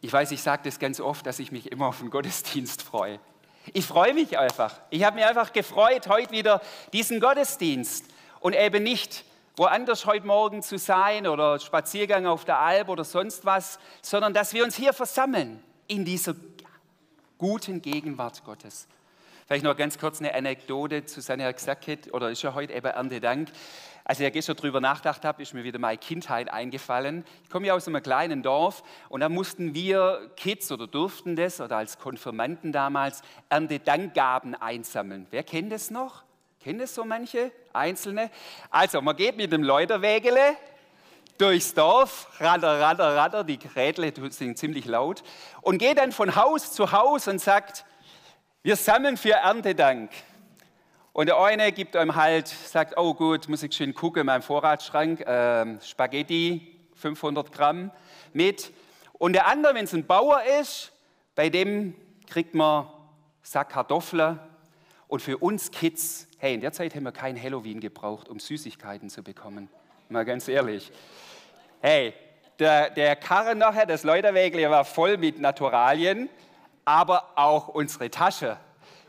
Ich weiß, ich sage das ganz oft, dass ich mich immer auf den Gottesdienst freue. Ich freue mich einfach. Ich habe mich einfach gefreut, heute wieder diesen Gottesdienst und eben nicht woanders heute Morgen zu sein oder Spaziergang auf der Alp oder sonst was, sondern dass wir uns hier versammeln in dieser guten Gegenwart Gottes. Vielleicht noch ganz kurz eine Anekdote. Susanne hat gesagt, oder ist ja heute eben Erntedank. Als ich ja gestern darüber nachgedacht habe, ist mir wieder meine Kindheit eingefallen. Ich komme ja aus einem kleinen Dorf und da mussten wir Kids oder durften das oder als Konfirmanden damals Erntedankgaben einsammeln. Wer kennt das noch? Kennen das so manche Einzelne? Also, man geht mit dem Läuterwägele durchs Dorf, ratter, ratter, ratter, die Geräte sind ziemlich laut, und geht dann von Haus zu Haus und sagt, wir sammeln für Erntedank. Und der eine gibt einem halt, sagt, oh gut, muss ich schön gucken in meinem Vorratsschrank, äh, Spaghetti, 500 Gramm mit. Und der andere, wenn es ein Bauer ist, bei dem kriegt man Sack Kartoffeln. Und für uns Kids, hey, in der Zeit haben wir kein Halloween gebraucht, um Süßigkeiten zu bekommen. Mal ganz ehrlich. Hey, der, der Karren nachher, das Läuterwägel, war voll mit Naturalien aber auch unsere Tasche.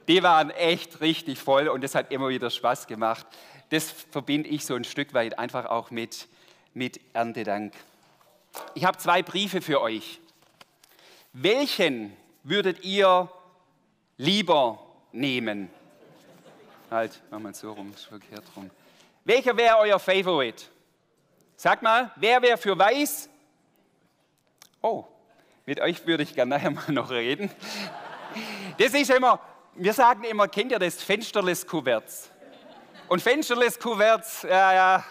Die waren echt richtig voll und das hat immer wieder Spaß gemacht. Das verbinde ich so ein Stück weit einfach auch mit, mit Erntedank. Ich habe zwei Briefe für euch. Welchen würdet ihr lieber nehmen? Halt, machen wir so rum, ist verkehrt rum. Welcher wäre euer Favorite? Sag mal, wer wäre für weiß? Oh, mit euch würde ich gerne nachher mal noch reden. Das ist immer, wir sagen immer, kennt ihr das Fensterless Kuverts? Und Fensterless Kuverts, ja, ja,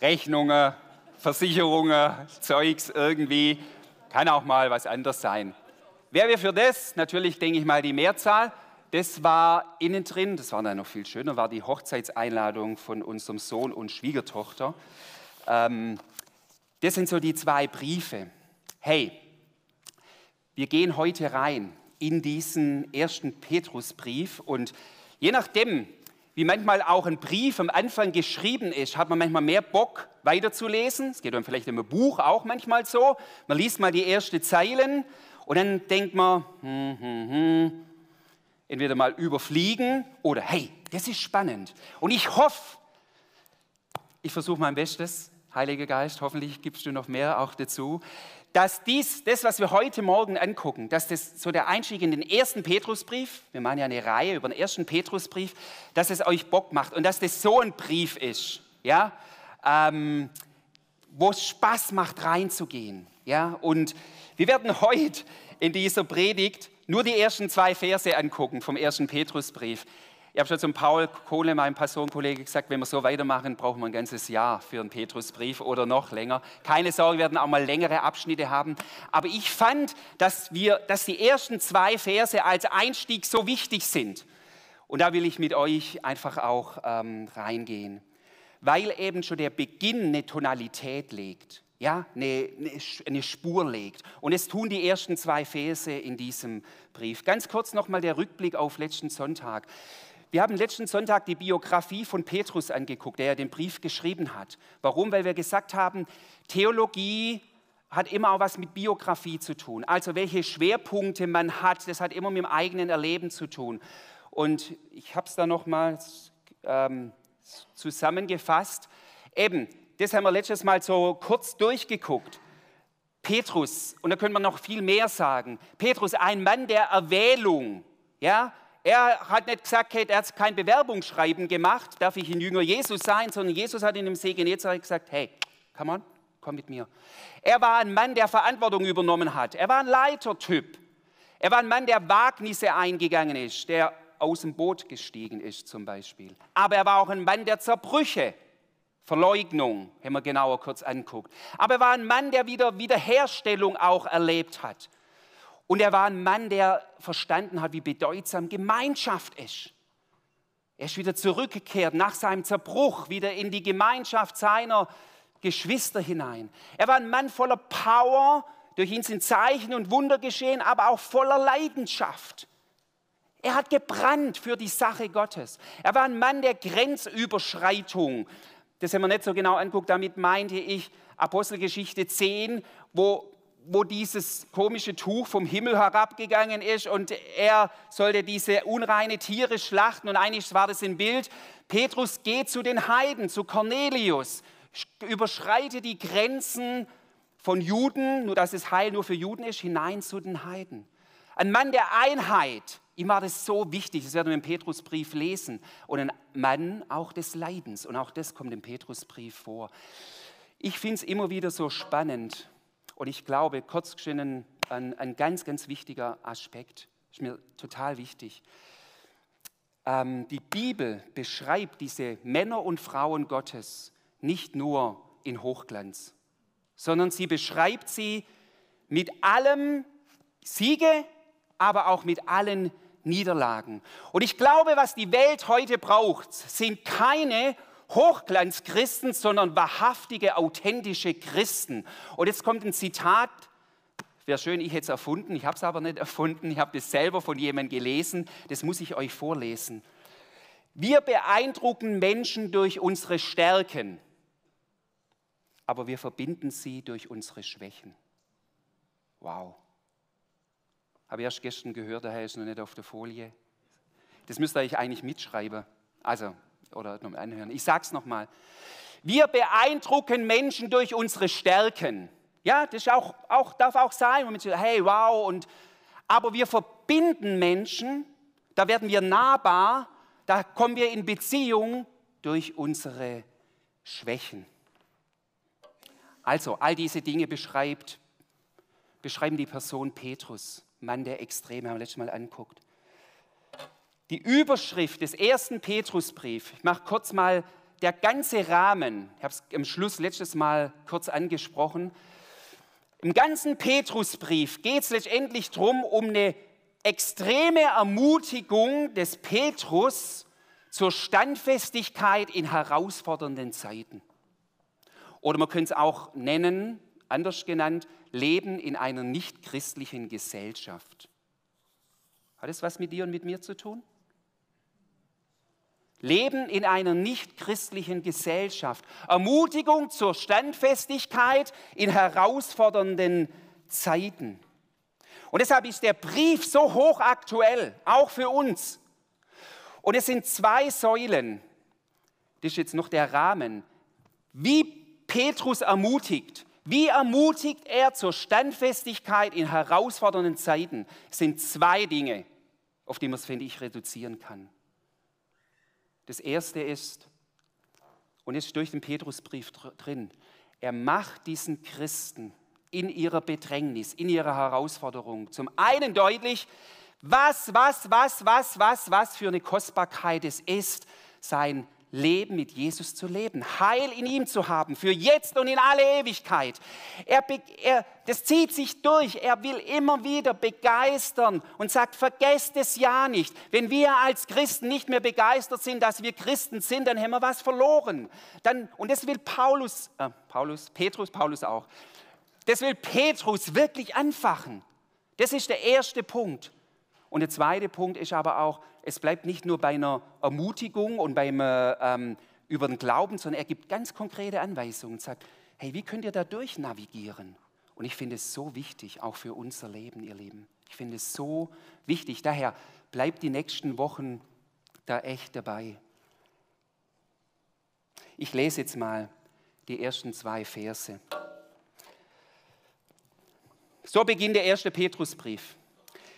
Rechnungen, Versicherungen, Zeugs irgendwie, kann auch mal was anderes sein. Wer wir für das? Natürlich denke ich mal die Mehrzahl. Das war innen drin, das war dann noch viel schöner, war die Hochzeitseinladung von unserem Sohn und Schwiegertochter. Ähm, das sind so die zwei Briefe. Hey, wir gehen heute rein in diesen ersten Petrusbrief und je nachdem, wie manchmal auch ein Brief am Anfang geschrieben ist, hat man manchmal mehr Bock weiterzulesen. Es geht dann vielleicht im Buch auch manchmal so. Man liest mal die ersten Zeilen und dann denkt man, hm, hm, hm, entweder mal überfliegen oder hey, das ist spannend. Und ich hoffe, ich versuche mein Bestes, Heiliger Geist, hoffentlich gibst du noch mehr auch dazu, dass dies, das, was wir heute Morgen angucken, dass das so der Einstieg in den ersten Petrusbrief, wir machen ja eine Reihe über den ersten Petrusbrief, dass es euch Bock macht und dass das so ein Brief ist, ja, ähm, wo es Spaß macht reinzugehen, ja. Und wir werden heute in dieser Predigt nur die ersten zwei Verse angucken vom ersten Petrusbrief. Ich habe schon zum Paul Kohle, meinem Pastorenkollege, gesagt, wenn wir so weitermachen, brauchen wir ein ganzes Jahr für einen Petrusbrief oder noch länger. Keine Sorge, wir werden auch mal längere Abschnitte haben. Aber ich fand, dass, wir, dass die ersten zwei Verse als Einstieg so wichtig sind. Und da will ich mit euch einfach auch ähm, reingehen, weil eben schon der Beginn eine Tonalität legt, ja, eine, eine Spur legt. Und es tun die ersten zwei Verse in diesem Brief. Ganz kurz nochmal der Rückblick auf letzten Sonntag. Wir haben letzten Sonntag die Biografie von Petrus angeguckt, der ja den Brief geschrieben hat. Warum? Weil wir gesagt haben, Theologie hat immer auch was mit Biografie zu tun. Also welche Schwerpunkte man hat, das hat immer mit dem eigenen Erleben zu tun. Und ich habe es da nochmal ähm, zusammengefasst. Eben, das haben wir letztes Mal so kurz durchgeguckt. Petrus, und da können wir noch viel mehr sagen. Petrus, ein Mann der Erwählung, ja, er hat nicht gesagt, er hat kein Bewerbungsschreiben gemacht, darf ich ein Jünger Jesus sein, sondern Jesus hat in dem See Genezareth gesagt, hey, come on, komm mit mir. Er war ein Mann, der Verantwortung übernommen hat. Er war ein Leitertyp. Er war ein Mann, der Wagnisse eingegangen ist, der aus dem Boot gestiegen ist zum Beispiel. Aber er war auch ein Mann der Zerbrüche, Verleugnung, wenn man genauer kurz anguckt. Aber er war ein Mann, der wieder Wiederherstellung auch erlebt hat. Und er war ein Mann, der verstanden hat, wie bedeutsam Gemeinschaft ist. Er ist wieder zurückgekehrt nach seinem Zerbruch, wieder in die Gemeinschaft seiner Geschwister hinein. Er war ein Mann voller Power, durch ihn sind Zeichen und Wunder geschehen, aber auch voller Leidenschaft. Er hat gebrannt für die Sache Gottes. Er war ein Mann der Grenzüberschreitung. Das haben wir nicht so genau anguckt. Damit meinte ich Apostelgeschichte 10, wo wo dieses komische Tuch vom Himmel herabgegangen ist und er sollte diese unreine Tiere schlachten. Und eigentlich war das ein Bild. Petrus geht zu den Heiden, zu Cornelius, überschreitet die Grenzen von Juden, nur dass es Heil nur für Juden ist, hinein zu den Heiden. Ein Mann der Einheit, ihm war das so wichtig, das werden wir im Petrusbrief lesen. Und ein Mann auch des Leidens, und auch das kommt im Petrusbrief vor. Ich finde es immer wieder so spannend und ich glaube, kurz geschehen, ein, ein ganz, ganz wichtiger Aspekt, ist mir total wichtig. Ähm, die Bibel beschreibt diese Männer und Frauen Gottes nicht nur in Hochglanz, sondern sie beschreibt sie mit allem Siege, aber auch mit allen Niederlagen. Und ich glaube, was die Welt heute braucht, sind keine Hochglanzchristen, sondern wahrhaftige, authentische Christen. Und jetzt kommt ein Zitat, wäre schön, ich hätte es erfunden, ich habe es aber nicht erfunden, ich habe es selber von jemandem gelesen, das muss ich euch vorlesen. Wir beeindrucken Menschen durch unsere Stärken, aber wir verbinden sie durch unsere Schwächen. Wow. Habe ich erst gestern gehört, daher ist noch nicht auf der Folie. Das müsst ihr euch eigentlich mitschreiben. Also, oder noch anhören. Ich sage es nochmal. Wir beeindrucken Menschen durch unsere Stärken. Ja, das auch, auch, darf auch sein. Und Menschen, hey, wow. Und, aber wir verbinden Menschen, da werden wir nahbar, da kommen wir in Beziehung durch unsere Schwächen. Also, all diese Dinge beschreibt, beschreiben die Person Petrus, Mann der Extreme, haben wir letztes Mal anguckt. Die Überschrift des ersten Petrusbrief, ich mache kurz mal der ganze Rahmen, ich habe es am Schluss letztes Mal kurz angesprochen. Im ganzen Petrusbrief geht es letztendlich darum, um eine extreme Ermutigung des Petrus zur Standfestigkeit in herausfordernden Zeiten. Oder man könnte es auch nennen, anders genannt, Leben in einer nichtchristlichen Gesellschaft. Hat es was mit dir und mit mir zu tun? Leben in einer nichtchristlichen Gesellschaft. Ermutigung zur Standfestigkeit in herausfordernden Zeiten. Und deshalb ist der Brief so hochaktuell, auch für uns. Und es sind zwei Säulen, das ist jetzt noch der Rahmen, wie Petrus ermutigt. Wie ermutigt er zur Standfestigkeit in herausfordernden Zeiten? Sind zwei Dinge, auf die man es, finde ich, reduzieren kann. Das erste ist, und es ist durch den Petrusbrief drin, er macht diesen Christen in ihrer Bedrängnis, in ihrer Herausforderung zum einen deutlich, was, was, was, was, was, was für eine Kostbarkeit es ist, sein Leben mit Jesus zu leben, Heil in ihm zu haben, für jetzt und in alle Ewigkeit. Er, er, das zieht sich durch. Er will immer wieder begeistern und sagt, vergesst es ja nicht. Wenn wir als Christen nicht mehr begeistert sind, dass wir Christen sind, dann haben wir was verloren. Dann, und das will Paulus, äh, Paulus, Petrus, Paulus auch. Das will Petrus wirklich anfachen. Das ist der erste Punkt. Und der zweite Punkt ist aber auch, es bleibt nicht nur bei einer Ermutigung und beim äh, ähm, über den Glauben, sondern er gibt ganz konkrete Anweisungen und sagt, hey, wie könnt ihr da durchnavigieren? Und ich finde es so wichtig, auch für unser Leben, ihr Lieben. Ich finde es so wichtig. Daher bleibt die nächsten Wochen da echt dabei. Ich lese jetzt mal die ersten zwei Verse. So beginnt der erste Petrusbrief.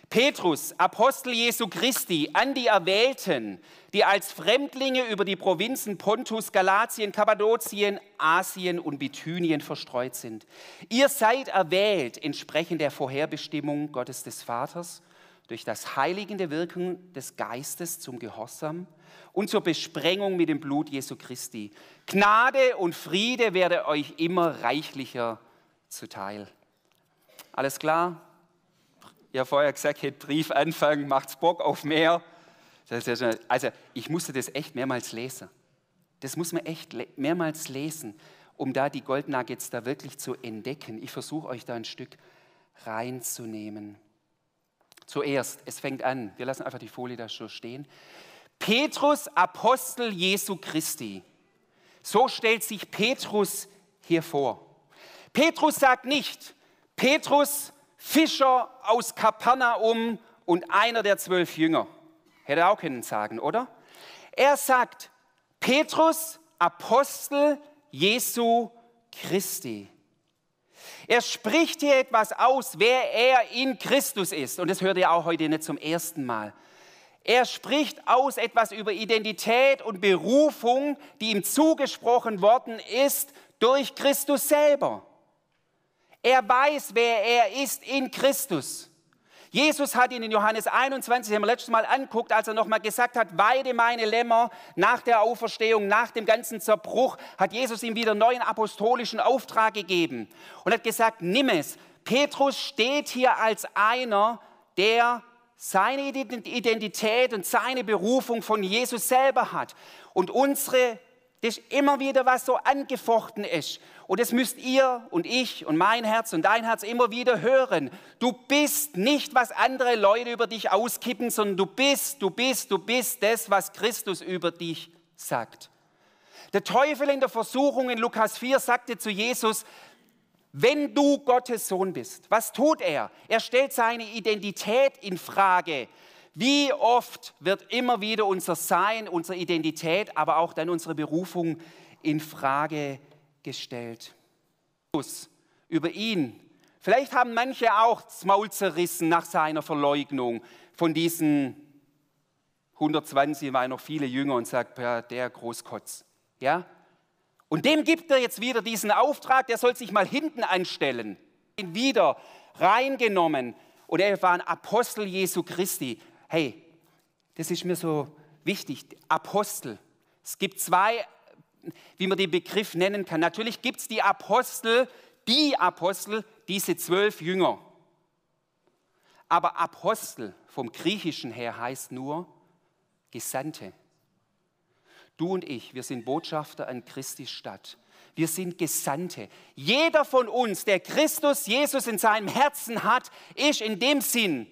Petrus, Apostel Jesu Christi, an die Erwählten, die als Fremdlinge über die Provinzen Pontus, Galatien, Kappadokien, Asien und Bithynien verstreut sind. Ihr seid erwählt entsprechend der Vorherbestimmung Gottes des Vaters durch das heiligende Wirken des Geistes zum Gehorsam und zur Besprengung mit dem Blut Jesu Christi. Gnade und Friede werde euch immer reichlicher zuteil. Alles klar? Ja vorher gesagt hätte, Brief anfangen, macht's Bock auf mehr. Also ich musste das echt mehrmals lesen. Das muss man echt mehrmals lesen, um da die Goldnuggets da wirklich zu entdecken. Ich versuche euch da ein Stück reinzunehmen. Zuerst, es fängt an, wir lassen einfach die Folie da schon stehen. Petrus, Apostel Jesu Christi. So stellt sich Petrus hier vor. Petrus sagt nicht, Petrus, Fischer aus Kapernaum und einer der zwölf Jünger. Hätte er auch können sagen, oder? Er sagt, Petrus, Apostel Jesu Christi. Er spricht hier etwas aus, wer er in Christus ist. Und das hört ihr auch heute nicht zum ersten Mal. Er spricht aus etwas über Identität und Berufung, die ihm zugesprochen worden ist durch Christus selber. Er weiß, wer er ist in Christus. Jesus hat ihn in Johannes 21, haben wir letztes Mal anguckt, als er nochmal gesagt hat, weide meine Lämmer nach der Auferstehung, nach dem ganzen Zerbruch, hat Jesus ihm wieder neuen apostolischen Auftrag gegeben und hat gesagt, nimm es. Petrus steht hier als einer, der seine Identität und seine Berufung von Jesus selber hat. Und unsere, das ist immer wieder was so angefochten ist. Und das müsst ihr und ich und mein Herz und dein Herz immer wieder hören. Du bist nicht, was andere Leute über dich auskippen, sondern du bist, du bist, du bist das, was Christus über dich sagt. Der Teufel in der Versuchung in Lukas 4 sagte zu Jesus, wenn du Gottes Sohn bist, was tut er? Er stellt seine Identität in Frage. Wie oft wird immer wieder unser Sein, unsere Identität, aber auch dann unsere Berufung in Frage gestellt. Über ihn. Vielleicht haben manche auch das Maul zerrissen nach seiner Verleugnung von diesen 120, waren noch viele Jünger und sagt, der Großkotz. Ja? Und dem gibt er jetzt wieder diesen Auftrag, der soll sich mal hinten anstellen. Ihn wieder reingenommen und er war ein Apostel Jesu Christi. Hey, das ist mir so wichtig. Apostel. Es gibt zwei wie man den Begriff nennen kann. Natürlich gibt es die Apostel, die Apostel, diese zwölf Jünger. Aber Apostel vom Griechischen her heißt nur Gesandte. Du und ich, wir sind Botschafter an Christi Stadt. Wir sind Gesandte. Jeder von uns, der Christus Jesus in seinem Herzen hat, ist in dem Sinn,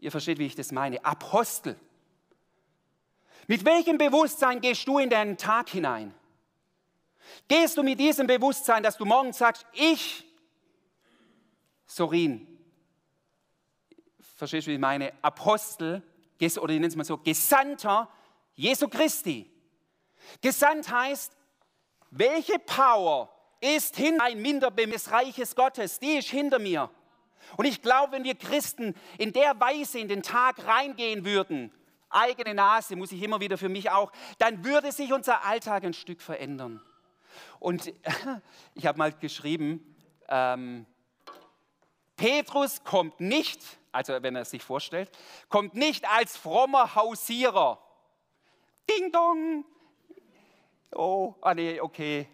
ihr versteht, wie ich das meine, Apostel. Mit welchem Bewusstsein gehst du in deinen Tag hinein? Gehst du mit diesem Bewusstsein, dass du morgen sagst, ich, Sorin, verstehst du, wie ich meine, Apostel, oder ich nenne es mal so, Gesandter Jesu Christi. Gesandt heißt, welche Power ist hinter ein Minderbeam des Reiches Gottes? Die ist hinter mir. Und ich glaube, wenn wir Christen in der Weise in den Tag reingehen würden, eigene Nase, muss ich immer wieder für mich auch, dann würde sich unser Alltag ein Stück verändern. Und ich habe mal geschrieben, ähm, Petrus kommt nicht, also wenn er sich vorstellt, kommt nicht als frommer Hausierer. Ding dong. Oh, ah nee, okay.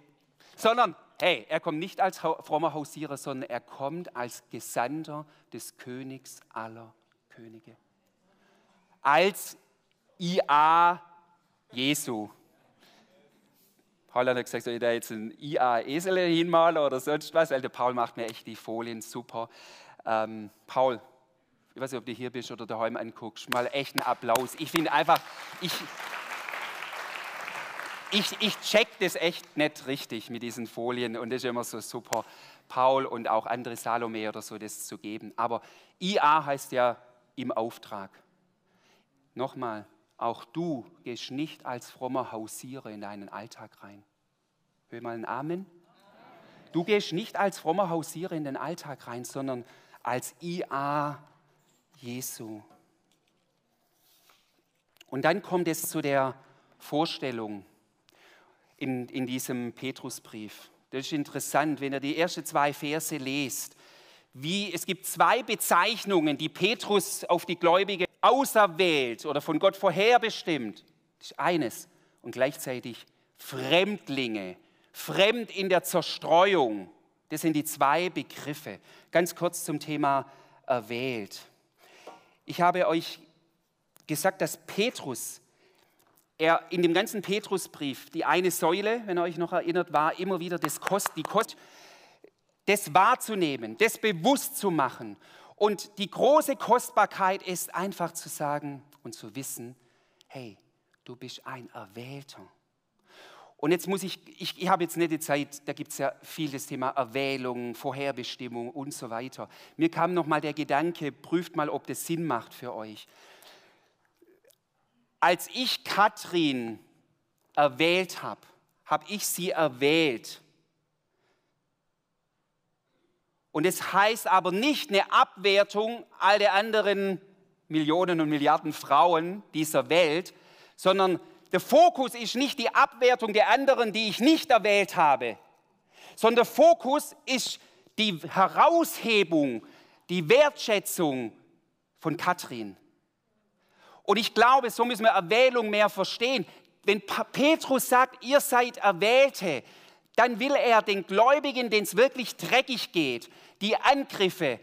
Sondern, hey, er kommt nicht als frommer Hausierer, sondern er kommt als Gesandter des Königs aller Könige. Als IA Jesu. Paul hat gesagt, soll ich da jetzt ein IA Esel hinmalen oder sonst was? Weil der Paul macht mir echt die Folien super. Ähm, Paul, ich weiß nicht, ob du hier bist oder daheim anguckst, mal echt einen Applaus. Ich finde einfach, ich, ich, ich check das echt nicht richtig mit diesen Folien und das ist immer so super, Paul und auch andere Salome oder so das zu geben. Aber IA heißt ja im Auftrag. Nochmal, auch du gehst nicht als frommer Hausierer in deinen Alltag rein. Hör mal ein Amen. Du gehst nicht als frommer Hausierer in den Alltag rein, sondern als IA Jesu. Und dann kommt es zu der Vorstellung in, in diesem Petrusbrief. Das ist interessant, wenn ihr die ersten zwei Verse lest. Wie, es gibt zwei Bezeichnungen, die Petrus auf die Gläubige auserwählt oder von Gott vorherbestimmt. Das ist eines. Und gleichzeitig Fremdlinge, fremd in der Zerstreuung. Das sind die zwei Begriffe. Ganz kurz zum Thema erwählt. Ich habe euch gesagt, dass Petrus, er in dem ganzen Petrusbrief, die eine Säule, wenn ihr euch noch erinnert, war immer wieder das Kost, die Kost, das wahrzunehmen, das bewusst zu machen und die große Kostbarkeit ist einfach zu sagen und zu wissen, hey, du bist ein Erwählter. Und jetzt muss ich, ich, ich habe jetzt nicht die Zeit, da gibt es ja viel das Thema Erwählung, Vorherbestimmung und so weiter. Mir kam nochmal der Gedanke, prüft mal, ob das Sinn macht für euch. Als ich Katrin erwählt habe, habe ich sie erwählt. Und es das heißt aber nicht eine Abwertung all der anderen Millionen und Milliarden Frauen dieser Welt, sondern der Fokus ist nicht die Abwertung der anderen, die ich nicht erwählt habe, sondern der Fokus ist die Heraushebung, die Wertschätzung von Katrin. Und ich glaube, so müssen wir Erwählung mehr verstehen. Wenn Petrus sagt, ihr seid Erwählte, dann will er den Gläubigen, denen es wirklich dreckig geht, die Angriffe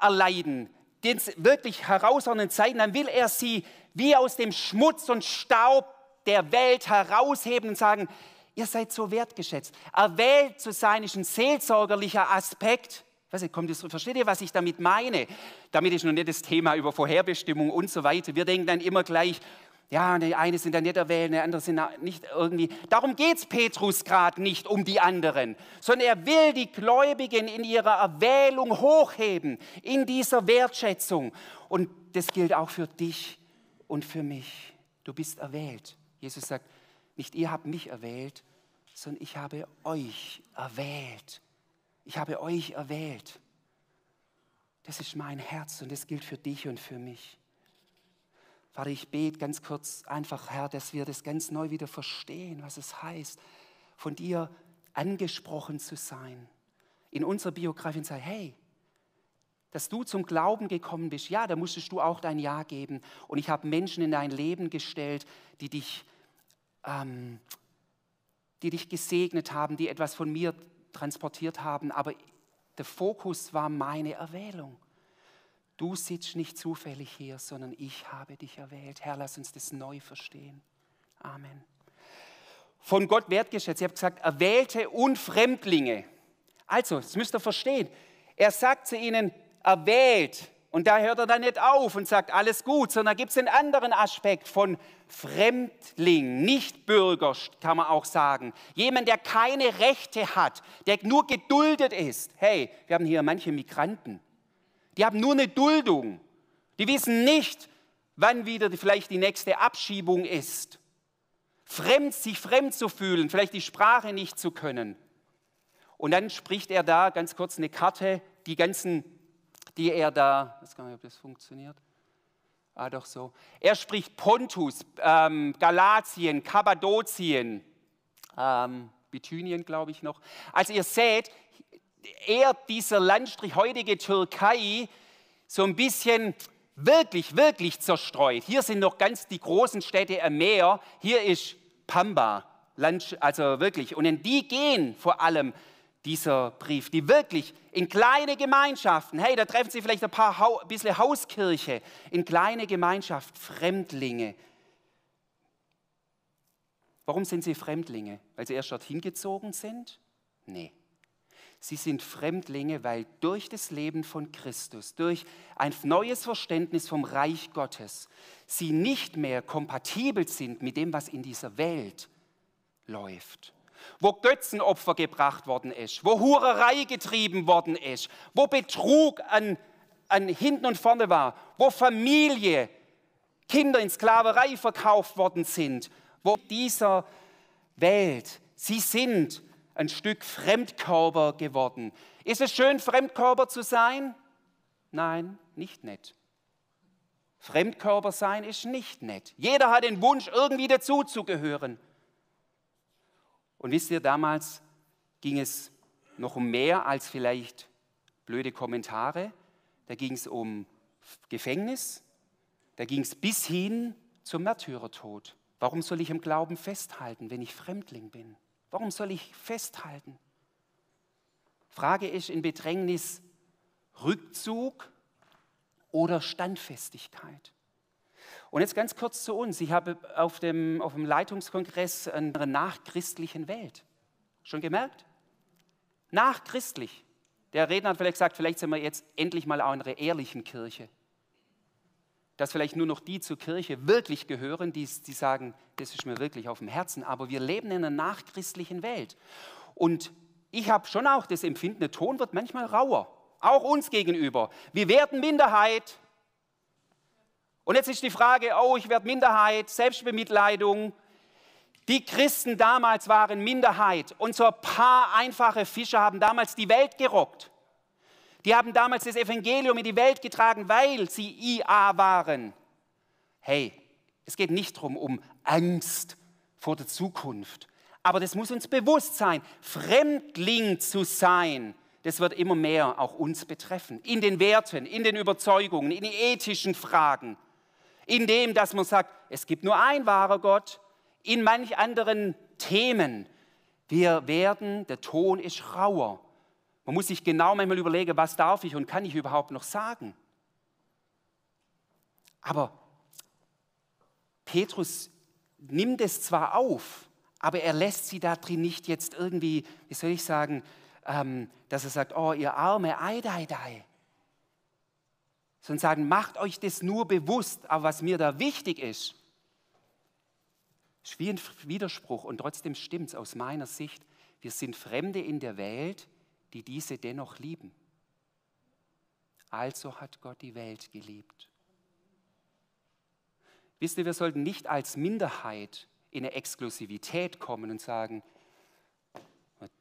erleiden, denen es wirklich herausfordernden Zeiten, dann will er sie wie aus dem Schmutz und Staub der Welt herausheben und sagen, ihr seid so wertgeschätzt. Erwählt zu sein ist ein seelsorgerlicher Aspekt. Weiß kommt das, versteht ihr, was ich damit meine? Damit ist noch nicht das Thema über Vorherbestimmung und so weiter. Wir denken dann immer gleich, ja, die eine sind dann nicht erwählt, die andere sind nicht irgendwie. Darum geht es Petrus gerade nicht um die anderen, sondern er will die Gläubigen in ihrer Erwählung hochheben, in dieser Wertschätzung. Und das gilt auch für dich und für mich. Du bist erwählt. Jesus sagt, nicht ihr habt mich erwählt, sondern ich habe euch erwählt. Ich habe euch erwählt. Das ist mein Herz und das gilt für dich und für mich. Vater, ich bete ganz kurz einfach, Herr, dass wir das ganz neu wieder verstehen, was es heißt, von dir angesprochen zu sein. In unserer Biografie sagen, hey, dass du zum Glauben gekommen bist, ja, da musstest du auch dein Ja geben. Und ich habe Menschen in dein Leben gestellt, die dich, ähm, die dich gesegnet haben, die etwas von mir transportiert haben. Aber der Fokus war meine Erwählung. Du sitzt nicht zufällig hier, sondern ich habe dich erwählt. Herr, lass uns das neu verstehen. Amen. Von Gott wertgeschätzt. Ich habe gesagt, Erwählte und Fremdlinge. Also, das müsst ihr verstehen. Er sagt zu ihnen, erwählt. Und da hört er dann nicht auf und sagt, alles gut, sondern gibt es einen anderen Aspekt von Fremdling, Nichtbürger, kann man auch sagen. Jemand, der keine Rechte hat, der nur geduldet ist. Hey, wir haben hier manche Migranten, die haben nur eine Duldung. Die wissen nicht, wann wieder vielleicht die nächste Abschiebung ist. Fremd, sich fremd zu fühlen, vielleicht die Sprache nicht zu können. Und dann spricht er da ganz kurz eine Karte, die ganzen die er da, ich weiß gar nicht, ob das funktioniert. Ah, doch so. Er spricht Pontus, ähm, Galatien, Kappadokien, ähm, Bithynien, glaube ich noch. Also ihr seht, er, dieser Landstrich, heutige Türkei, so ein bisschen wirklich, wirklich zerstreut. Hier sind noch ganz die großen Städte am Meer. Hier ist Pamba, also wirklich. Und in die gehen vor allem dieser Brief, die wirklich in kleine Gemeinschaften, hey, da treffen sie vielleicht ein paar ein bisschen Hauskirche, in kleine Gemeinschaft, Fremdlinge. Warum sind sie Fremdlinge? Weil sie erst dorthin gezogen sind? Nee. Sie sind Fremdlinge, weil durch das Leben von Christus, durch ein neues Verständnis vom Reich Gottes, sie nicht mehr kompatibel sind mit dem, was in dieser Welt läuft wo Götzenopfer gebracht worden ist, wo Hurerei getrieben worden ist, wo Betrug an, an hinten und vorne war, wo Familie, Kinder in Sklaverei verkauft worden sind, wo dieser Welt, sie sind ein Stück Fremdkörper geworden. Ist es schön, Fremdkörper zu sein? Nein, nicht nett. Fremdkörper sein ist nicht nett. Jeder hat den Wunsch, irgendwie dazuzugehören. Und wisst ihr, damals ging es noch um mehr als vielleicht blöde Kommentare. Da ging es um Gefängnis, da ging es bis hin zum Märtyrertod. Warum soll ich im Glauben festhalten, wenn ich Fremdling bin? Warum soll ich festhalten? Frage ist in Bedrängnis Rückzug oder Standfestigkeit. Und jetzt ganz kurz zu uns. Ich habe auf dem, auf dem Leitungskongress einer nachchristlichen Welt. Schon gemerkt? Nachchristlich. Der Redner hat vielleicht gesagt, vielleicht sind wir jetzt endlich mal auch in einer ehrlichen Kirche. dass vielleicht nur noch die zur Kirche wirklich gehören, die, die sagen, das ist mir wirklich auf dem Herzen. Aber wir leben in einer nachchristlichen Welt. Und ich habe schon auch das Empfinden, der Ton wird manchmal rauer, auch uns gegenüber. Wir werden Minderheit. Und jetzt ist die Frage, oh, ich werde Minderheit, Selbstbemitleidung. Die Christen damals waren Minderheit und so ein paar einfache Fischer haben damals die Welt gerockt. Die haben damals das Evangelium in die Welt getragen, weil sie IA waren. Hey, es geht nicht darum, um Angst vor der Zukunft. Aber das muss uns bewusst sein. Fremdling zu sein, das wird immer mehr auch uns betreffen. In den Werten, in den Überzeugungen, in den ethischen Fragen. In dem, dass man sagt, es gibt nur ein wahrer Gott. In manch anderen Themen. Wir werden, der Ton ist rauer. Man muss sich genau manchmal überlegen, was darf ich und kann ich überhaupt noch sagen. Aber Petrus nimmt es zwar auf, aber er lässt sie da drin nicht jetzt irgendwie, wie soll ich sagen, ähm, dass er sagt, oh, ihr arme Eideidei. Sondern sagen, macht euch das nur bewusst, aber was mir da wichtig ist, ist wie ein Widerspruch und trotzdem stimmt es aus meiner Sicht. Wir sind Fremde in der Welt, die diese dennoch lieben. Also hat Gott die Welt geliebt. Wisst ihr, wir sollten nicht als Minderheit in eine Exklusivität kommen und sagen,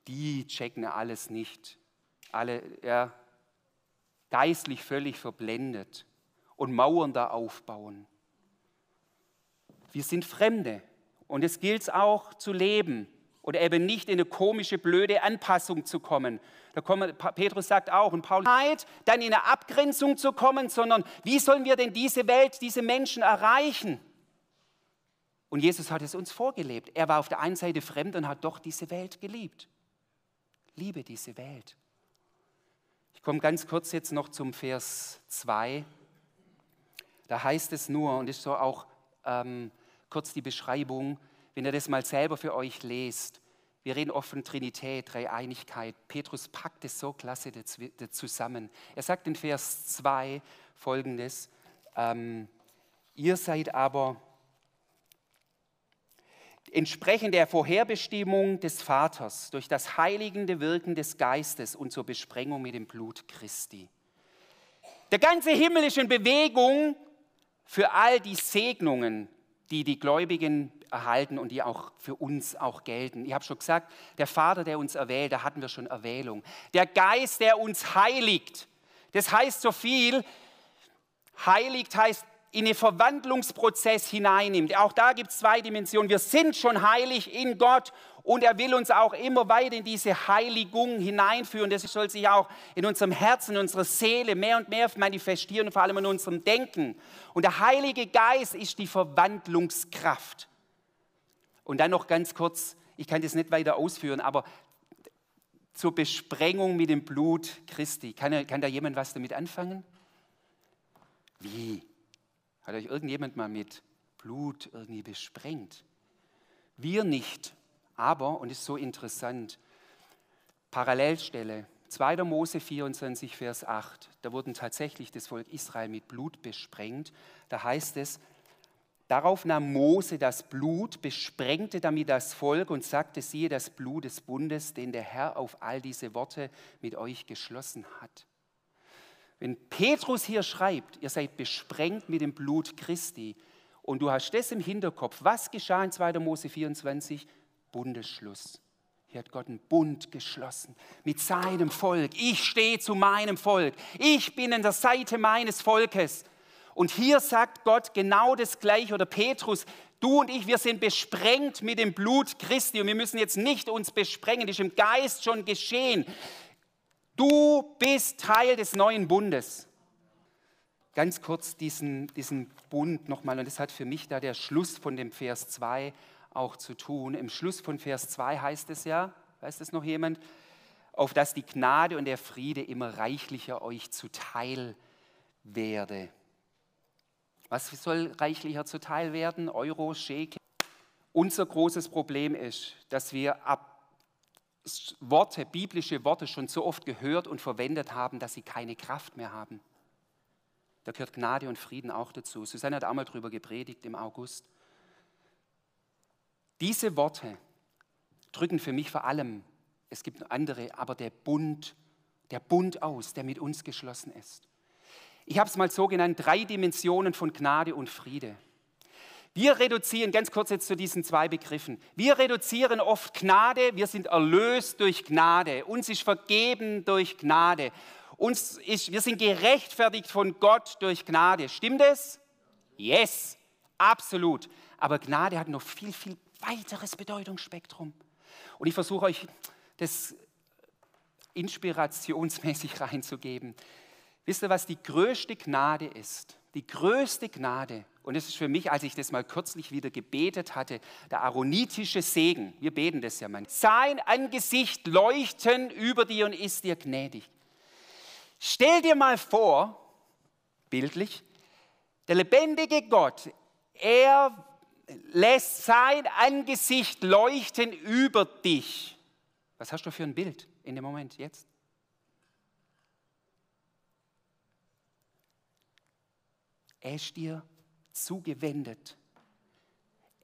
die checken alles nicht, alle ja, geistlich völlig verblendet und Mauern da aufbauen. Wir sind Fremde und es gilt auch zu leben oder eben nicht in eine komische, blöde Anpassung zu kommen. Da kommen, Petrus sagt auch, und Paulus, dann in eine Abgrenzung zu kommen, sondern wie sollen wir denn diese Welt, diese Menschen erreichen? Und Jesus hat es uns vorgelebt. Er war auf der einen Seite fremd und hat doch diese Welt geliebt. Liebe diese Welt. Ich komme ganz kurz jetzt noch zum Vers 2. Da heißt es nur, und ist so auch ähm, kurz die Beschreibung, wenn ihr das mal selber für euch lest. Wir reden oft von Trinität, Dreieinigkeit. Petrus packt es so klasse zusammen. Er sagt in Vers 2 folgendes: ähm, Ihr seid aber entsprechend der Vorherbestimmung des Vaters durch das heiligende Wirken des Geistes und zur Besprengung mit dem Blut Christi. Der ganze Himmel ist in Bewegung für all die Segnungen, die die Gläubigen erhalten und die auch für uns auch gelten. Ich habe schon gesagt, der Vater, der uns erwählt, da hatten wir schon Erwählung. Der Geist, der uns heiligt, das heißt so viel, heiligt heißt in den Verwandlungsprozess hineinnimmt. Auch da gibt es zwei Dimensionen. Wir sind schon heilig in Gott und er will uns auch immer weiter in diese Heiligung hineinführen. Das soll sich auch in unserem Herzen, in unserer Seele mehr und mehr manifestieren, vor allem in unserem Denken. Und der Heilige Geist ist die Verwandlungskraft. Und dann noch ganz kurz, ich kann das nicht weiter ausführen, aber zur Besprengung mit dem Blut Christi. Kann, kann da jemand was damit anfangen? Wie? Hat euch irgendjemand mal mit Blut irgendwie besprengt? Wir nicht, aber, und ist so interessant, Parallelstelle, 2. Mose 24, Vers 8, da wurden tatsächlich das Volk Israel mit Blut besprengt. Da heißt es, darauf nahm Mose das Blut, besprengte damit das Volk und sagte, siehe das Blut des Bundes, den der Herr auf all diese Worte mit euch geschlossen hat. Wenn Petrus hier schreibt, ihr seid besprengt mit dem Blut Christi und du hast das im Hinterkopf, was geschah in 2. Mose 24? Bundesschluss. Hier hat Gott einen Bund geschlossen mit seinem Volk. Ich stehe zu meinem Volk. Ich bin an der Seite meines Volkes. Und hier sagt Gott genau das Gleiche, oder Petrus, du und ich, wir sind besprengt mit dem Blut Christi und wir müssen jetzt nicht uns besprengen, das ist im Geist schon geschehen. Du bist Teil des neuen Bundes. Ganz kurz diesen, diesen Bund nochmal, und das hat für mich da der Schluss von dem Vers 2 auch zu tun. Im Schluss von Vers 2 heißt es ja, weiß das noch jemand, auf dass die Gnade und der Friede immer reichlicher euch zuteil werde. Was soll reichlicher zuteil werden? Euro, Schekel? Unser großes Problem ist, dass wir ab Worte, biblische Worte schon so oft gehört und verwendet haben, dass sie keine Kraft mehr haben. Da gehört Gnade und Frieden auch dazu. Susanne hat einmal darüber gepredigt im August. Diese Worte drücken für mich vor allem, es gibt andere, aber der Bund, der Bund aus, der mit uns geschlossen ist. Ich habe es mal so genannt, drei Dimensionen von Gnade und Friede. Wir reduzieren, ganz kurz jetzt zu diesen zwei Begriffen, wir reduzieren oft Gnade, wir sind erlöst durch Gnade, uns ist vergeben durch Gnade, uns ist, wir sind gerechtfertigt von Gott durch Gnade. Stimmt es? Yes, absolut. Aber Gnade hat noch viel, viel weiteres Bedeutungsspektrum. Und ich versuche euch das inspirationsmäßig reinzugeben. Wisst ihr, was die größte Gnade ist? Die größte Gnade, und das ist für mich, als ich das mal kürzlich wieder gebetet hatte, der aaronitische Segen. Wir beten das ja manchmal. Sein Angesicht leuchten über dir und ist dir gnädig. Stell dir mal vor, bildlich, der lebendige Gott, er lässt sein Angesicht leuchten über dich. Was hast du für ein Bild in dem Moment jetzt? Er ist dir zugewendet.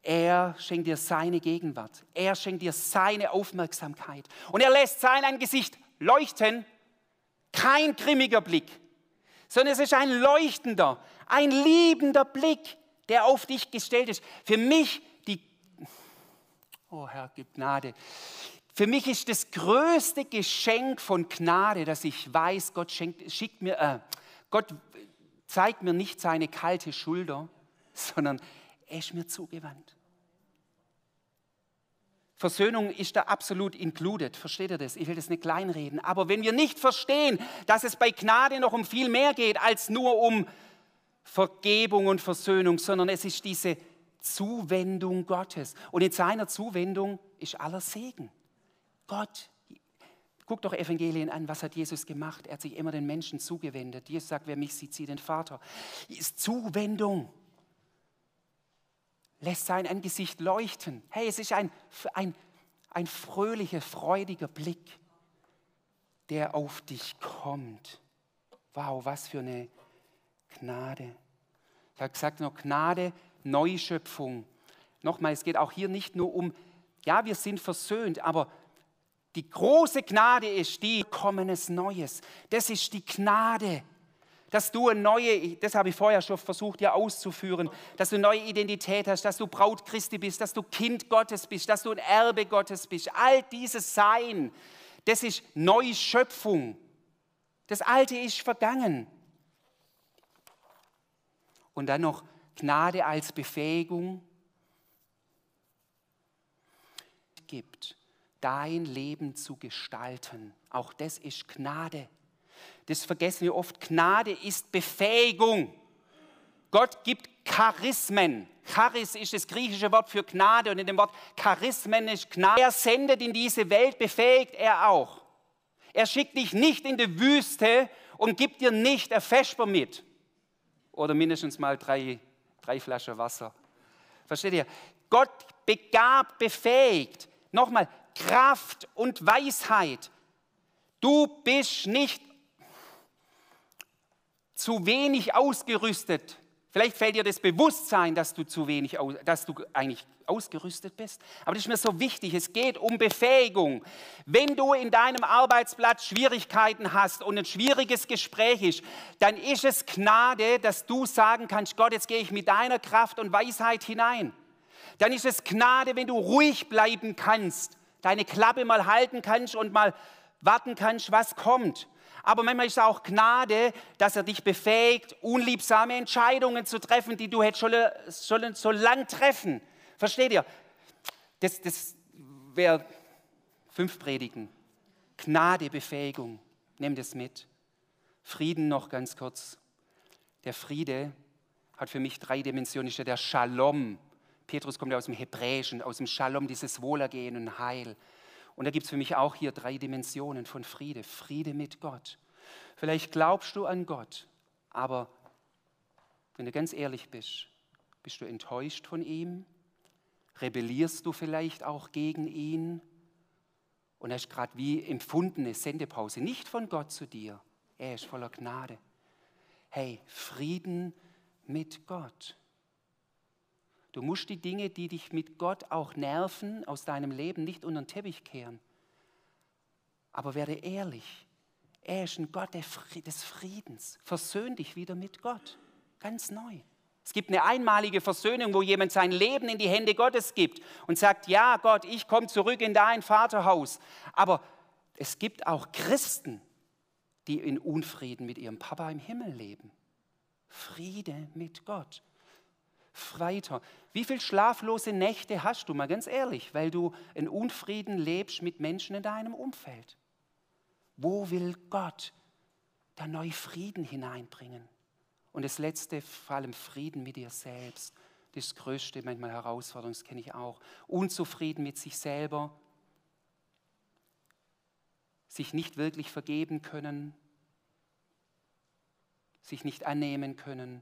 Er schenkt dir seine Gegenwart. Er schenkt dir seine Aufmerksamkeit. Und er lässt sein Angesicht leuchten. Kein grimmiger Blick, sondern es ist ein leuchtender, ein liebender Blick der auf dich gestellt ist. Für mich die, oh Herr, gib Gnade. Für mich ist das größte Geschenk von Gnade, dass ich weiß, Gott schenkt, schickt mir, äh, Gott zeigt mir nicht seine kalte Schulter, sondern er ist mir zugewandt. Versöhnung ist da absolut included, versteht ihr das? Ich will das nicht kleinreden. Aber wenn wir nicht verstehen, dass es bei Gnade noch um viel mehr geht als nur um Vergebung und Versöhnung, sondern es ist diese Zuwendung Gottes. Und in seiner Zuwendung ist aller Segen. Gott, guck doch Evangelien an, was hat Jesus gemacht? Er hat sich immer den Menschen zugewendet. Jesus sagt, wer mich sieht, sieht den Vater. Ist Zuwendung. Lässt sein Angesicht leuchten. Hey, es ist ein, ein, ein fröhlicher, freudiger Blick, der auf dich kommt. Wow, was für eine Gnade. Ich habe gesagt, noch Gnade, Neuschöpfung. Nochmal, es geht auch hier nicht nur um, ja, wir sind versöhnt, aber die große Gnade ist die, kommenes Neues. Das ist die Gnade, dass du eine neue, das habe ich vorher schon versucht ja auszuführen, dass du eine neue Identität hast, dass du Braut Christi bist, dass du Kind Gottes bist, dass du ein Erbe Gottes bist. All dieses Sein, das ist Neuschöpfung. Das Alte ist vergangen. Und dann noch Gnade als Befähigung gibt, dein Leben zu gestalten. Auch das ist Gnade. Das vergessen wir oft. Gnade ist Befähigung. Gott gibt Charismen. Charis ist das griechische Wort für Gnade und in dem Wort Charismen ist Gnade. Er sendet in diese Welt, befähigt er auch. Er schickt dich nicht in die Wüste und gibt dir nicht ein Vesper mit oder mindestens mal drei, drei Flaschen Wasser. Versteht ihr? Gott begabt, befähigt. Nochmal, Kraft und Weisheit. Du bist nicht zu wenig ausgerüstet Vielleicht fällt dir das Bewusstsein, dass du zu wenig, dass du eigentlich ausgerüstet bist. Aber das ist mir so wichtig. Es geht um Befähigung. Wenn du in deinem Arbeitsplatz Schwierigkeiten hast und ein schwieriges Gespräch ist, dann ist es Gnade, dass du sagen kannst, Gott, jetzt gehe ich mit deiner Kraft und Weisheit hinein. Dann ist es Gnade, wenn du ruhig bleiben kannst, deine Klappe mal halten kannst und mal warten kannst, was kommt aber manchmal ist es auch Gnade, dass er dich befähigt, unliebsame Entscheidungen zu treffen, die du hättest sollen, so lang treffen. Versteht ihr? Das, das wäre fünf Predigen. Gnade, Befähigung. Nimm das mit. Frieden noch ganz kurz. Der Friede hat für mich drei Dimensionen. Ist ja der Shalom. Petrus kommt ja aus dem Hebräischen, aus dem Shalom, dieses Wohlergehen und Heil. Und da gibt es für mich auch hier drei Dimensionen von Friede. Friede mit Gott. Vielleicht glaubst du an Gott, aber wenn du ganz ehrlich bist, bist du enttäuscht von ihm? Rebellierst du vielleicht auch gegen ihn? Und er ist gerade wie empfundene Sendepause, nicht von Gott zu dir. Er ist voller Gnade. Hey, Frieden mit Gott. Du musst die Dinge, die dich mit Gott auch nerven, aus deinem Leben nicht unter den Teppich kehren. Aber werde ehrlich. Er ist ein Gott des Friedens. Versöhn dich wieder mit Gott. Ganz neu. Es gibt eine einmalige Versöhnung, wo jemand sein Leben in die Hände Gottes gibt und sagt, ja Gott, ich komme zurück in dein Vaterhaus. Aber es gibt auch Christen, die in Unfrieden mit ihrem Papa im Himmel leben. Friede mit Gott. Weiter. Wie viele schlaflose Nächte hast du, mal ganz ehrlich, weil du in Unfrieden lebst mit Menschen in deinem Umfeld? Wo will Gott da neu Frieden hineinbringen? Und das Letzte, vor allem Frieden mit dir selbst. Das Größte, manchmal Herausforderung, das kenne ich auch. Unzufrieden mit sich selber, sich nicht wirklich vergeben können, sich nicht annehmen können.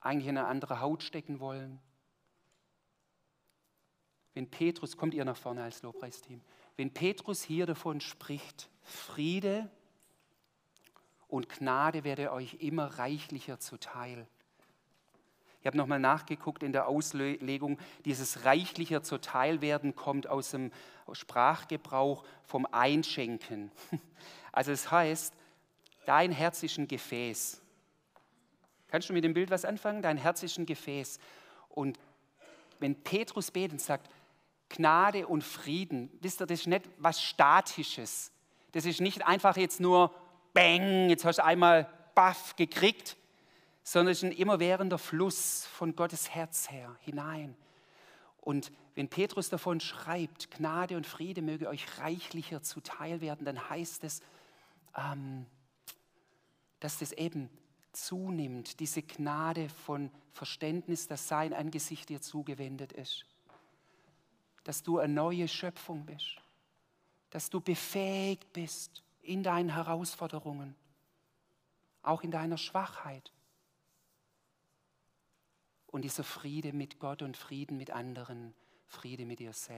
Eigentlich in eine andere Haut stecken wollen. Wenn Petrus, kommt ihr nach vorne als Lobpreisteam, wenn Petrus hier davon spricht, Friede und Gnade werde euch immer reichlicher zuteil. Ich habe nochmal nachgeguckt in der Auslegung, dieses reichlicher zuteilwerden kommt aus dem Sprachgebrauch vom Einschenken. Also es heißt, dein Herz ist ein Gefäß. Kannst du mit dem Bild was anfangen? Dein Herz ist ein Gefäß. Und wenn Petrus betend sagt, Gnade und Frieden, wisst ihr, das ist nicht was Statisches. Das ist nicht einfach jetzt nur Bang, jetzt hast du einmal Baff gekriegt, sondern es ist ein immerwährender Fluss von Gottes Herz her hinein. Und wenn Petrus davon schreibt, Gnade und Friede möge euch reichlicher zuteil werden, dann heißt es, ähm, dass das eben zunimmt, diese Gnade von Verständnis, dass sein Angesicht dir zugewendet ist, dass du eine neue Schöpfung bist dass du befähigt bist in deinen Herausforderungen, auch in deiner Schwachheit. Und dieser Friede mit Gott und Frieden mit anderen, Friede mit dir selbst.